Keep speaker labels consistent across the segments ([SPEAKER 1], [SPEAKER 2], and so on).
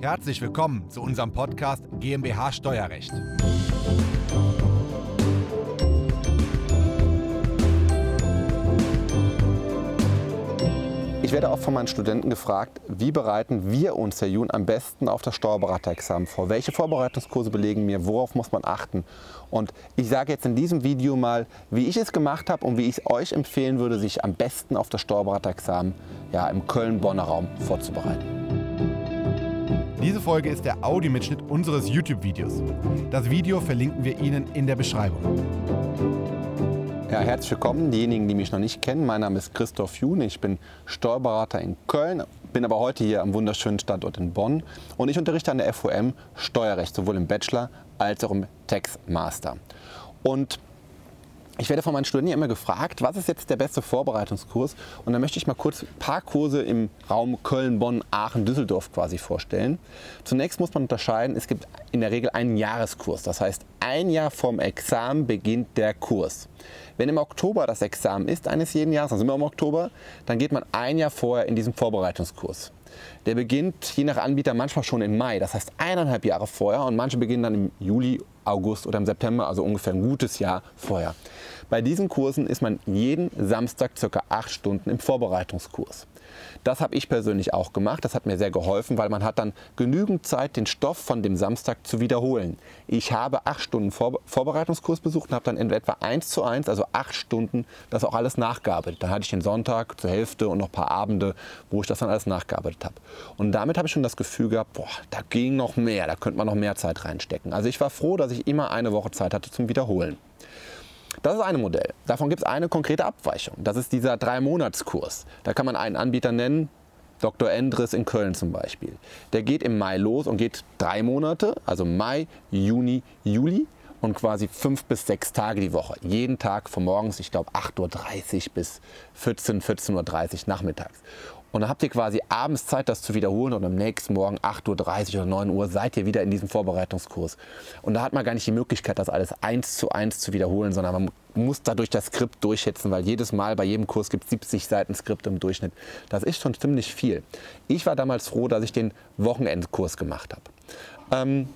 [SPEAKER 1] Herzlich willkommen zu unserem Podcast GmbH Steuerrecht.
[SPEAKER 2] Ich werde auch von meinen Studenten gefragt, wie bereiten wir uns, Herr Jun, am besten auf das Steuerberaterexamen vor? Welche Vorbereitungskurse belegen mir? Worauf muss man achten? Und ich sage jetzt in diesem Video mal, wie ich es gemacht habe und wie ich es euch empfehlen würde, sich am besten auf das Steuerberaterexamen ja, im Köln-Bonner Raum vorzubereiten.
[SPEAKER 1] Diese Folge ist der Audiomitschnitt unseres YouTube-Videos. Das Video verlinken wir Ihnen in der Beschreibung.
[SPEAKER 2] Ja, herzlich willkommen, diejenigen, die mich noch nicht kennen. Mein Name ist Christoph Jun, ich bin Steuerberater in Köln, bin aber heute hier am wunderschönen Standort in Bonn und ich unterrichte an der FOM Steuerrecht, sowohl im Bachelor als auch im Tax Master. Und ich werde von meinen Studenten immer gefragt, was ist jetzt der beste Vorbereitungskurs? Und da möchte ich mal kurz ein paar Kurse im Raum Köln, Bonn, Aachen, Düsseldorf quasi vorstellen. Zunächst muss man unterscheiden, es gibt in der Regel einen Jahreskurs. Das heißt, ein Jahr vorm Examen beginnt der Kurs. Wenn im Oktober das Examen ist eines jeden Jahres, also immer im Oktober, dann geht man ein Jahr vorher in diesen Vorbereitungskurs. Der beginnt je nach Anbieter manchmal schon im Mai, das heißt eineinhalb Jahre vorher und manche beginnen dann im Juli, August oder im September, also ungefähr ein gutes Jahr vorher. Bei diesen Kursen ist man jeden Samstag circa acht Stunden im Vorbereitungskurs. Das habe ich persönlich auch gemacht. Das hat mir sehr geholfen, weil man hat dann genügend Zeit, den Stoff von dem Samstag zu wiederholen. Ich habe acht Stunden Vor Vorbereitungskurs besucht und habe dann in etwa eins zu eins, also acht Stunden, das auch alles nachgearbeitet. Dann hatte ich den Sonntag zur Hälfte und noch ein paar Abende, wo ich das dann alles nachgearbeitet habe. Und damit habe ich schon das Gefühl gehabt, boah, da ging noch mehr, da könnte man noch mehr Zeit reinstecken. Also ich war froh, dass ich immer eine Woche Zeit hatte zum Wiederholen. Das ist ein Modell. Davon gibt es eine konkrete Abweichung. Das ist dieser Drei-Monats-Kurs. Da kann man einen Anbieter nennen, Dr. Endres in Köln zum Beispiel. Der geht im Mai los und geht drei Monate, also Mai, Juni, Juli und quasi fünf bis sechs Tage die Woche. Jeden Tag von morgens, ich glaube 8.30 Uhr bis 14, 14.30 Uhr nachmittags. Und dann habt ihr quasi abends Zeit, das zu wiederholen und am nächsten Morgen 8.30 Uhr oder 9 Uhr seid ihr wieder in diesem Vorbereitungskurs. Und da hat man gar nicht die Möglichkeit, das alles eins zu eins zu wiederholen, sondern man muss dadurch das Skript durchhetzen, weil jedes Mal bei jedem Kurs gibt es 70 Seiten Skript im Durchschnitt. Das ist schon ziemlich viel. Ich war damals froh, dass ich den Wochenendkurs gemacht habe. Ähm,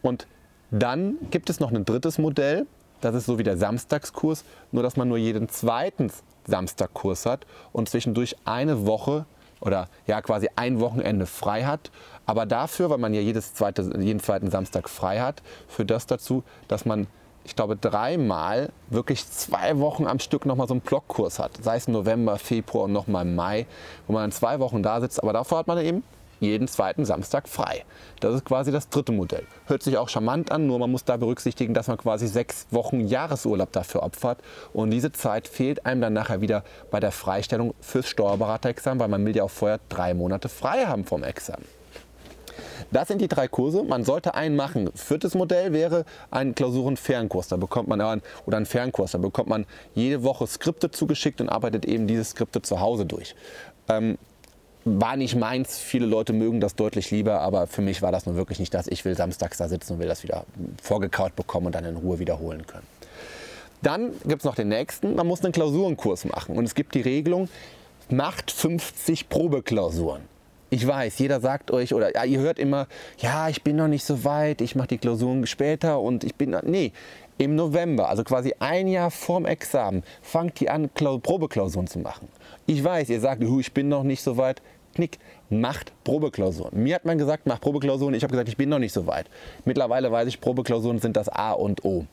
[SPEAKER 2] und dann gibt es noch ein drittes Modell, das ist so wie der Samstagskurs, nur dass man nur jeden zweiten Samstagkurs hat und zwischendurch eine Woche oder ja quasi ein Wochenende frei hat. Aber dafür, weil man ja jedes zweite, jeden zweiten Samstag frei hat, führt das dazu, dass man, ich glaube, dreimal wirklich zwei Wochen am Stück nochmal so einen Blockkurs hat. Sei es November, Februar und nochmal Mai, wo man dann zwei Wochen da sitzt. Aber davor hat man eben jeden zweiten Samstag frei. Das ist quasi das dritte Modell. Hört sich auch charmant an, nur man muss da berücksichtigen, dass man quasi sechs Wochen Jahresurlaub dafür opfert. Und diese Zeit fehlt einem dann nachher wieder bei der Freistellung fürs Steuerberaterexamen, weil man will ja auch vorher drei Monate frei haben vom Examen. Das sind die drei Kurse. Man sollte einen machen. Viertes Modell wäre ein Klausurenfernkurs. Da bekommt man oder ein Fernkurs. Da bekommt man jede Woche Skripte zugeschickt und arbeitet eben diese Skripte zu Hause durch. Ähm, war nicht meins. Viele Leute mögen das deutlich lieber, aber für mich war das nun wirklich nicht das. Ich will samstags da sitzen und will das wieder vorgekaut bekommen und dann in Ruhe wiederholen können. Dann gibt es noch den nächsten. Man muss einen Klausurenkurs machen. Und es gibt die Regelung, macht 50 Probeklausuren. Ich weiß, jeder sagt euch, oder ja, ihr hört immer, ja, ich bin noch nicht so weit, ich mache die Klausuren später und ich bin. Nee, im November, also quasi ein Jahr vorm Examen, fangt ihr an, Probeklausuren zu machen. Ich weiß, ihr sagt, ich bin noch nicht so weit. Knick, macht Probeklausuren. Mir hat man gesagt, macht Probeklausuren. Ich habe gesagt, ich bin noch nicht so weit. Mittlerweile weiß ich, Probeklausuren sind das A und O.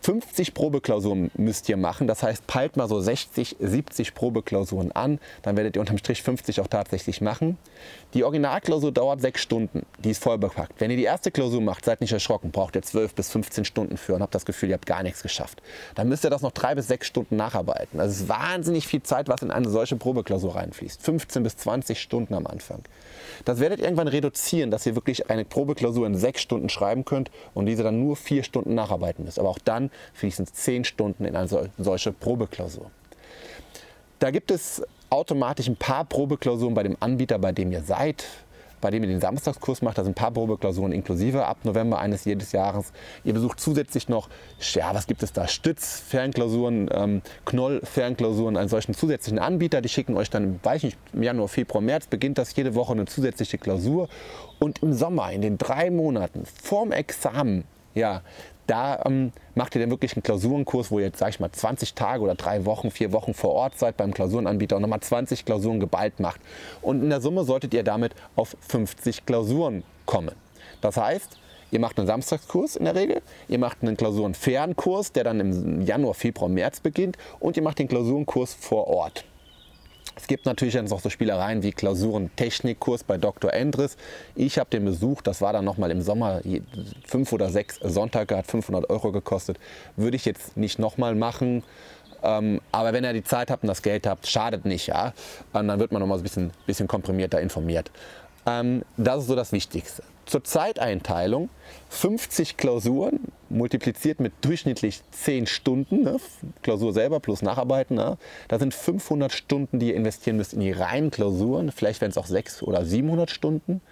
[SPEAKER 2] 50 Probeklausuren müsst ihr machen. Das heißt, peilt mal so 60, 70 Probeklausuren an. Dann werdet ihr unterm Strich 50 auch tatsächlich machen. Die Originalklausur dauert 6 Stunden. Die ist vollbepackt. Wenn ihr die erste Klausur macht, seid nicht erschrocken. Braucht ihr 12 bis 15 Stunden für und habt das Gefühl, ihr habt gar nichts geschafft. Dann müsst ihr das noch 3 bis 6 Stunden nacharbeiten. Das ist wahnsinnig viel Zeit, was in eine solche Probeklausur reinfließt. 15 bis 20 Stunden am Anfang. Das werdet ihr irgendwann reduzieren, dass ihr wirklich eine Probeklausur in 6 Stunden schreiben könnt und diese dann nur 4 Stunden nacharbeiten müsst. Aber auch dann fließen 10 Stunden in eine solche Probeklausur. Da gibt es automatisch ein paar Probeklausuren bei dem Anbieter, bei dem ihr seid. bei dem ihr den Samstagskurs macht. Da sind ein paar Probeklausuren inklusive ab November eines jedes Jahres. Ihr besucht zusätzlich noch, ja, was gibt es da? Stütz-Fernklausuren, ähm, Knoll-Fernklausuren, einen solchen zusätzlichen Anbieter. Die schicken euch dann, weiß ich nicht, im Januar, Februar, März beginnt das jede Woche eine zusätzliche Klausur. Und im Sommer, in den drei Monaten vorm Examen, ja, da ähm, macht ihr dann wirklich einen Klausurenkurs, wo ihr jetzt, sag ich mal, 20 Tage oder drei Wochen, vier Wochen vor Ort seid beim Klausurenanbieter und nochmal 20 Klausuren geballt macht. Und in der Summe solltet ihr damit auf 50 Klausuren kommen. Das heißt, ihr macht einen Samstagskurs in der Regel, ihr macht einen Klausurenfernkurs, der dann im Januar, Februar, März beginnt und ihr macht den Klausurenkurs vor Ort. Es gibt natürlich jetzt noch so Spielereien wie Klausuren-Technikkurs bei Dr. Endres. Ich habe den besucht, das war dann nochmal im Sommer fünf oder sechs Sonntage, hat 500 Euro gekostet. Würde ich jetzt nicht nochmal machen. Ähm, aber wenn ihr die Zeit habt und das Geld habt, schadet nicht, ja. Und dann wird man nochmal so ein bisschen, bisschen komprimierter informiert. Ähm, das ist so das Wichtigste. Zur Zeiteinteilung 50 Klausuren multipliziert mit durchschnittlich 10 Stunden, ne? Klausur selber plus Nacharbeiten. Ne? Da sind 500 Stunden, die ihr investieren müsst in die reinen Klausuren. Vielleicht werden es auch 600 oder 700 Stunden.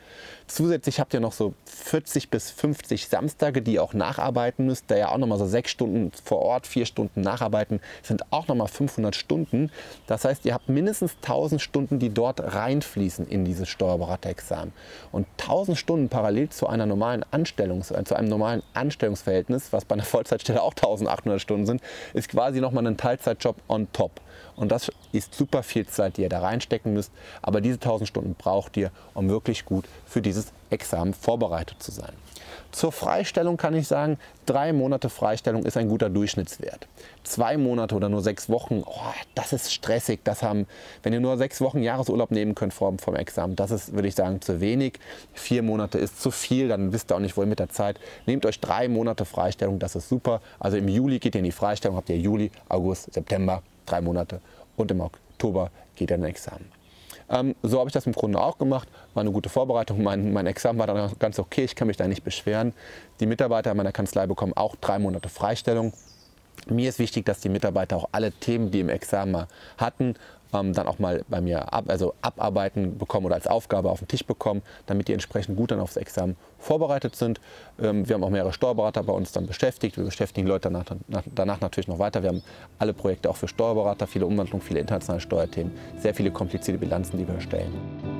[SPEAKER 2] Zusätzlich habt ihr noch so 40 bis 50 Samstage, die ihr auch nacharbeiten müsst. Da ja auch nochmal so 6 Stunden vor Ort, 4 Stunden nacharbeiten, sind auch nochmal 500 Stunden. Das heißt, ihr habt mindestens 1000 Stunden, die dort reinfließen in dieses Steuerberaterexamen. Und 1000 Stunden parallel zu einer normalen Anstellungs äh, zu einem normalen Anstellungsverhältnis, was bei einer Vollzeitstelle auch 1800 Stunden sind, ist quasi nochmal ein Teilzeitjob on top. Und das ist super viel Zeit, die ihr da reinstecken müsst. Aber diese 1000 Stunden braucht ihr, um wirklich gut für dieses Examen vorbereitet zu sein. Zur Freistellung kann ich sagen, drei Monate Freistellung ist ein guter Durchschnittswert. Zwei Monate oder nur sechs Wochen, oh, das ist stressig. Das haben, wenn ihr nur sechs Wochen Jahresurlaub nehmen könnt vom, vom Examen, das ist, würde ich sagen, zu wenig. Vier Monate ist zu viel, dann wisst ihr auch nicht, wohin mit der Zeit. Nehmt euch drei Monate Freistellung, das ist super. Also im Juli geht ihr in die Freistellung, habt ihr Juli, August, September, drei Monate und im Oktober geht ihr in ein Examen. Ähm, so habe ich das im Grunde auch gemacht. War eine gute Vorbereitung. Mein, mein Examen war dann ganz okay. Ich kann mich da nicht beschweren. Die Mitarbeiter meiner Kanzlei bekommen auch drei Monate Freistellung. Mir ist wichtig, dass die Mitarbeiter auch alle Themen, die im Examen hatten, ähm, dann auch mal bei mir ab, also abarbeiten bekommen oder als Aufgabe auf den Tisch bekommen, damit die entsprechend gut dann aufs Examen vorbereitet sind. Ähm, wir haben auch mehrere Steuerberater bei uns dann beschäftigt. Wir beschäftigen Leute danach, danach natürlich noch weiter. Wir haben alle Projekte auch für Steuerberater, viele Umwandlungen, viele internationale Steuerthemen, sehr viele komplizierte Bilanzen, die wir erstellen.